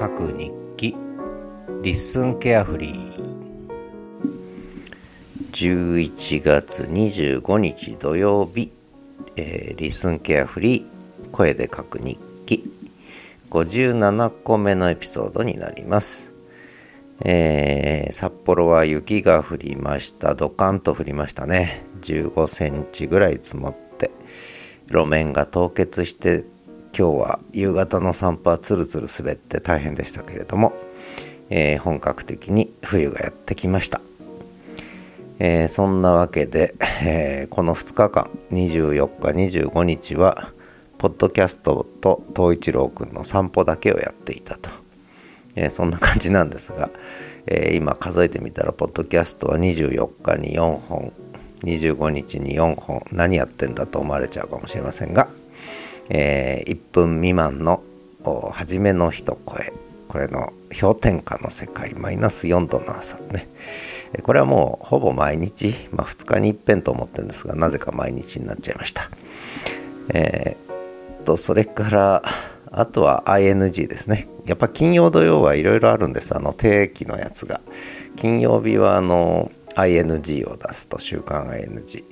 書く日記。 LISTEN carefree 11月25日土曜日、えー、 LISTEN carefree 声で書く日記。57個目のエピソードになります、えー、札幌は雪が降りました。ドカンと降りましたね。15センチぐらい積もって。路面が凍結して今日は夕方の散歩はつるつる滑って大変でしたけれども、えー、本格的に冬がやってきました、えー、そんなわけで、えー、この2日間24日25日はポッドキャストと東一郎くんの散歩だけをやっていたと、えそんな感じなんですが、え今数えてみたらポッドキャストは24日に4本25日に4本何やってんだと思われちゃうかもしれませんがえー、1分未満の初めの一声。これの氷点下の世界マイナス4度の朝ね。これはもうほぼ毎日、まあ、2日に一遍と思ってるんですがなぜか毎日になっちゃいました。えー、とそれからあとは ING ですね。やっぱ金曜土曜はいろいろあるんです。あの定期のやつが。金曜日はあの ING を出すと週刊 ING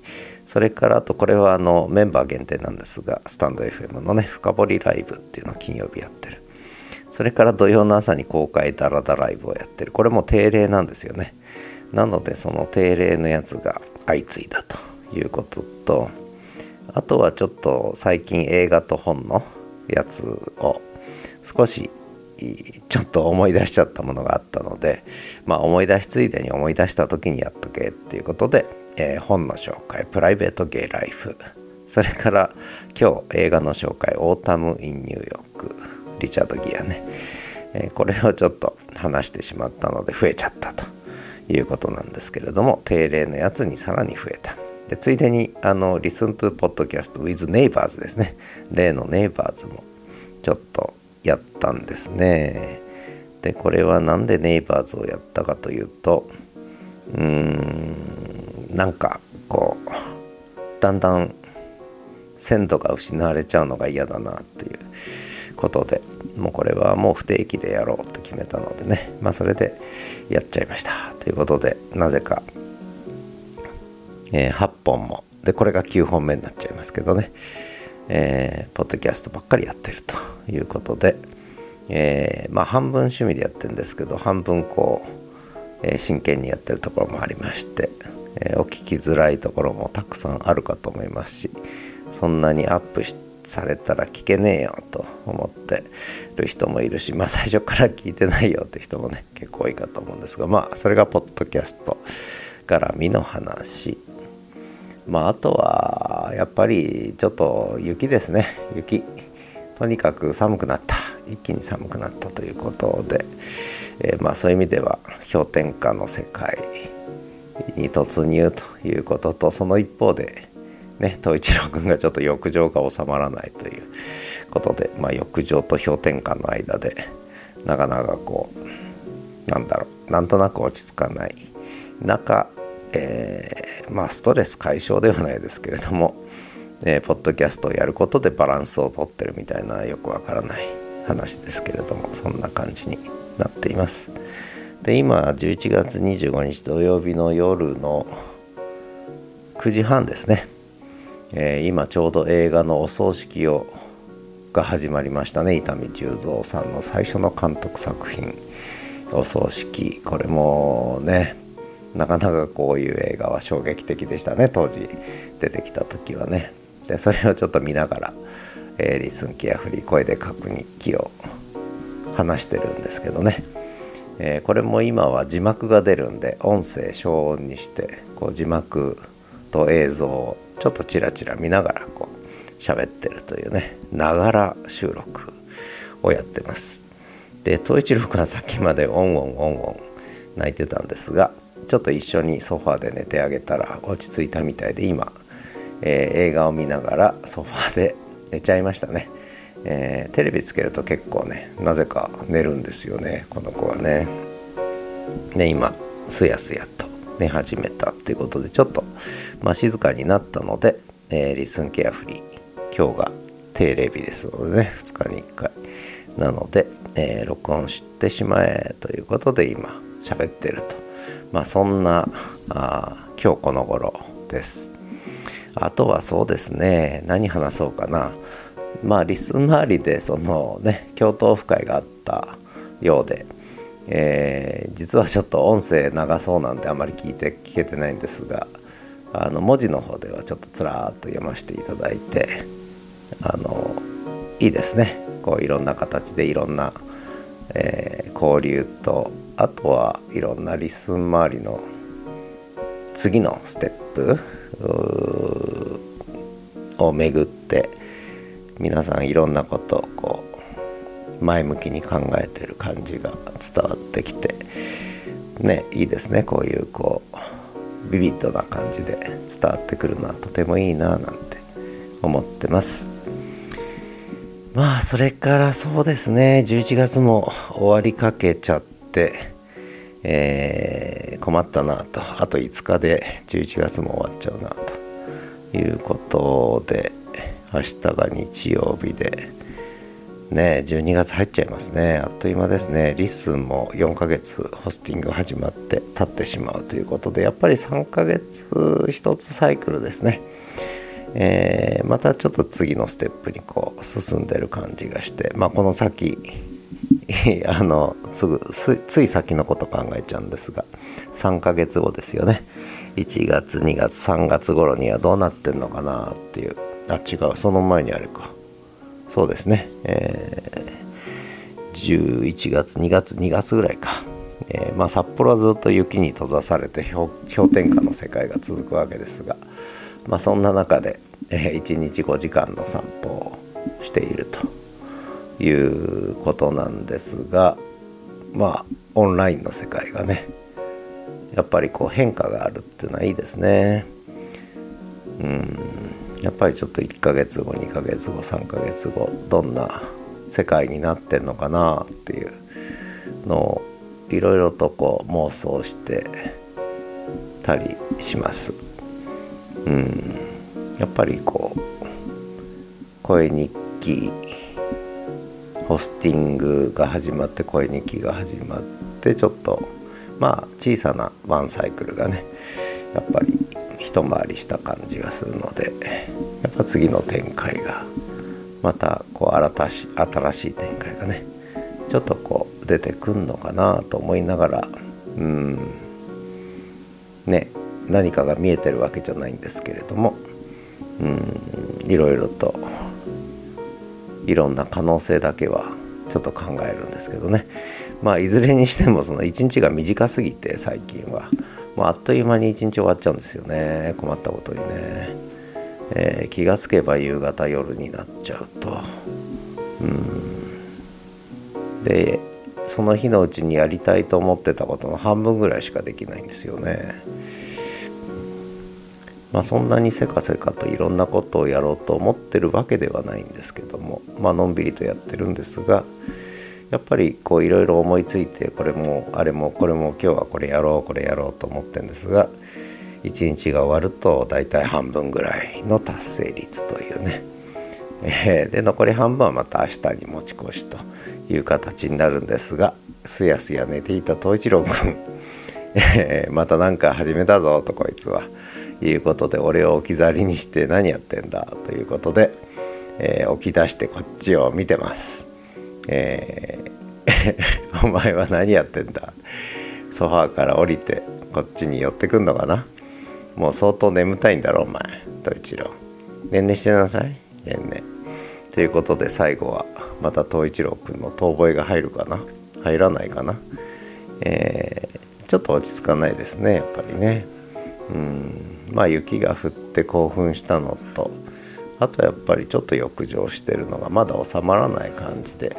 それからあとこれはあのメンバー限定なんですがスタンド FM のね深掘りライブっていうのを金曜日やってる。それから土曜の朝に公開ダラダライブをやってる。これも定例なんですよね。なのでその定例のやつが相次いだということとあとはちょっと最近映画と本のやつを少しちょっと思い出しちゃったものがあったのでまあ思い出しついでに思い出した時にやっとけっていうことでえー、本の紹介プライベートゲイライフ。それから今日映画の紹介オータム・イン・ニューヨーク。リチャード・ギアね、えー、これをちょっと話してしまったので増えちゃったと。いうことなんですけれども定例のやつにさらに増えた。でついでにあの Listen to Podcast with Neighbors ですね。例の Neighbors もちょっとやったんですね。でこれは何で Neighbors をやったかというとうーんなんかこうだんだん鮮度が失われちゃうのが嫌だなっていうことでもうこれはもう不定期でやろうと決めたのでね。まあそれでやっちゃいました。ということでなぜか、えー、8本も。でこれが9本目になっちゃいますけどね。えー、ポッドキャストばっかりやってるということで、えー、まあ半分趣味でやってるんですけど半分こう、え、真剣にやってるところもありまして。えー、お聞きづらいところもたくさんあるかと思いますしそんなにアップされたら聞けねえよと思ってる人もいるしまあ最初から聞いてないよって人もね結構多いかと思うんですがまあそれがポッドキャスト絡みの話。まああとはやっぱりちょっと雪ですね。雪。とにかく寒くなった。一気に寒くなったということで、えー、まあそういう意味では氷点下の世界。に突入ということとその一方でね東一郎君がちょっと浴場が収まらないということで、まあ、浴場と氷点下の間でなかなかこうなんだろうなんとなく落ち着かない中、えー、まあストレス解消ではないですけれども、えー、ポッドキャストをやることでバランスをとってるみたいなよくわからない話ですけれどもそんな感じになっています。で今11月25日土曜日の夜の9時半ですね、えー、今ちょうど映画のお葬式をが始まりましたね。伊丹十三さんの最初の監督作品。お葬式。これもねなかなかこういう映画は衝撃的でしたね。当時出てきた時はね。でそれをちょっと見ながら、えー、リスンケアフリー声で書く日記を話してるんですけどね。えー、これも今は字幕が出るんで音声消音にしてこう字幕と映像をちょっとチラチラ見ながらこう喋ってるというねながら収録をやってます。で東一郎君はさっきまでオンオンオンオン泣いてたんですがちょっと一緒にソファーで寝てあげたら落ち着いたみたいで今、えー、映画を見ながらソファーで寝ちゃいましたね。えー、テレビつけると結構ねなぜか寝るんですよねこの子はね。で今すやすやと寝始めたっていうことでちょっと、まあ、静かになったので、えー、 LISTEN carefree今日が定例日ですのでね2日に1回。なので、えー、録音してしまえということで今喋ってると。まあそんなあ今日この頃です。あとはそうですね何話そうかな。まあリス周りでそのね共闘オフ会があったようで、えー、実はちょっと音声長そうなんであまり聞いて聞けてないんですがあの文字の方ではちょっとつらーっと読ませていただいてあのいいですね。こういろんな形でいろんな、えー、交流とあとはいろんなリスン周りの次のステップを巡って皆さんいろんなことをこう前向きに考えてる感じが伝わってきてねいいですね。こういうこうビビッドな感じで伝わってくるのはとてもいいななんて思ってます。まあそれからそうですね。11月も終わりかけちゃってえー、困ったなと。あと5日で11月も終わっちゃうなということで明日が日曜日で。ね12月入っちゃいますね。あっという間ですね。 LISTEN も4ヶ月ホスティング始まって経ってしまうということでやっぱり3ヶ月1つサイクルですね。えー、またちょっと次のステップにこう進んでる感じがしてまあこの先 あのすぐつい先のこと考えちゃうんですが3ヶ月後ですよね。1月2月3月頃にはどうなってんのかなっていう。あ違う。その前にあれか。そうですね、えー、11月2月2月ぐらいか、えー、まあ、札幌はずっと雪に閉ざされて氷点下の世界が続くわけですが、まあ、そんな中で、えー、1日5時間の散歩をしているということなんですがまあオンラインの世界がねやっぱりこう変化があるっていうのはいいですね。うん。やっぱりちょっと1ヶ月後2ヶ月後3ヶ月後どんな世界になってんのかなっていうのをいろいろとこう妄想してたりします。うん。やっぱりこう声日記ホスティングが始まって声日記が始まってちょっとまあ小さなワンサイクルがねやっぱり一回りした感じがするのでやっぱ次の展開がまたこう新し新しい展開がねちょっとこう出てくんのかなと思いながらうんね何かが見えてるわけじゃないんですけれどもうんいろいろといろんな可能性だけはちょっと考えるんですけどねまあいずれにしてもその一日が短すぎて最近はもうあっという間に一日終わっちゃうんですよね。困ったことにね、えー、気がつけば夕方夜になっちゃうと。うん。でその日のうちにやりたいと思ってたことの半分ぐらいしかできないんですよね。まあ、そんなにせかせかといろんなことをやろうと思ってるわけではないんですけども、まあのんびりとやってるんですがやっぱりこういろいろ思いついてこれもあれもこれも今日はこれやろうこれやろうと思ってるんですが一日が終わると大体半分ぐらいの達成率というね、えー、で残り半分はまた明日に持ち越しという形になるんですがすやすや寝ていた藤一郎君、えー、また何か始めたぞとこいつは。いうことで俺を置き去りにして何やってんだということで、えー、起き出してこっちを見てます。えー、お前は何やってんだ？ソファーから降りてこっちに寄ってくんのかな？もう相当眠たいんだろお前と一郎。ねんねしてなさい。ねんね。ということで最後はまた東一郎くんの遠吠えが入るかな？入らないかな？えー、ちょっと落ち着かないですねやっぱりね。うんまあ雪が降って興奮したのとあとやっぱりちょっと浴場してるのがまだ収まらない感じで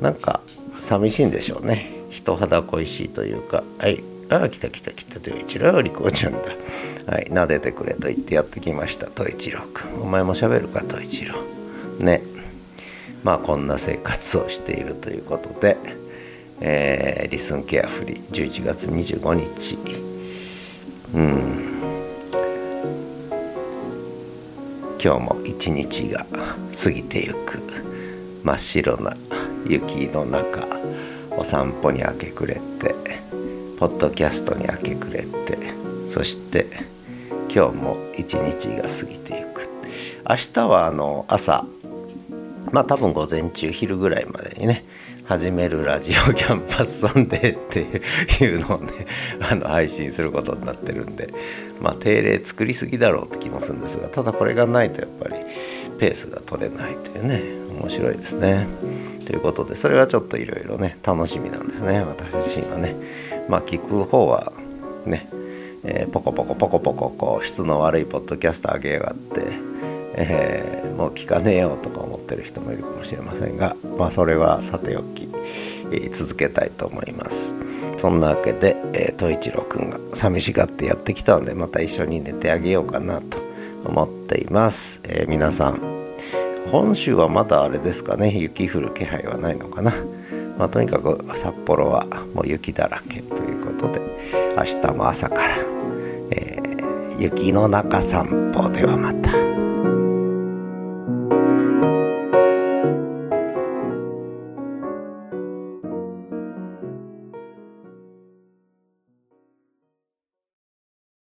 なんか寂しいんでしょうね。人肌恋しいというか。はい。ああ来た来た来たと一郎よりこうちゃんだ。はい。撫でてくれと言ってやってきましたと一郎くん。お前も喋るかと一郎ね。まあこんな生活をしているということで、えー、リスンケアフリー11月25日。うん。今日も一日が過ぎてゆく。真っ白な雪の中お散歩に明け暮れてポッドキャストに明け暮れてそして今日も一日が過ぎていく明日はあの朝まあ多分午前中昼ぐらいまでにね始めるラジオキャンパスソンデーっていうのをね あの配信することになってるんでまあ定例作りすぎだろうって気もするんですがただこれがないとやっぱりペースが取れないというね面白いですね。ということでそれはちょっといろいろね楽しみなんですね。私自身はね。まあ聞く方はね、えー、ポコポコポコポコこう質の悪いポッドキャスト上げやがって、えー、もう聞かねえよとか思ってる人もいるかもしれませんがまあそれはさておき、えー、続けたいと思います。そんなわけで、えー、東一郎くんが寂しがってやってきたのでまた一緒に寝てあげようかなと思っています、え、皆さん本州はまだあれですかね雪降る気配はないのかな、まあ、とにかく札幌はもう雪だらけということで明日も朝から、えー、雪の中散歩ではまた。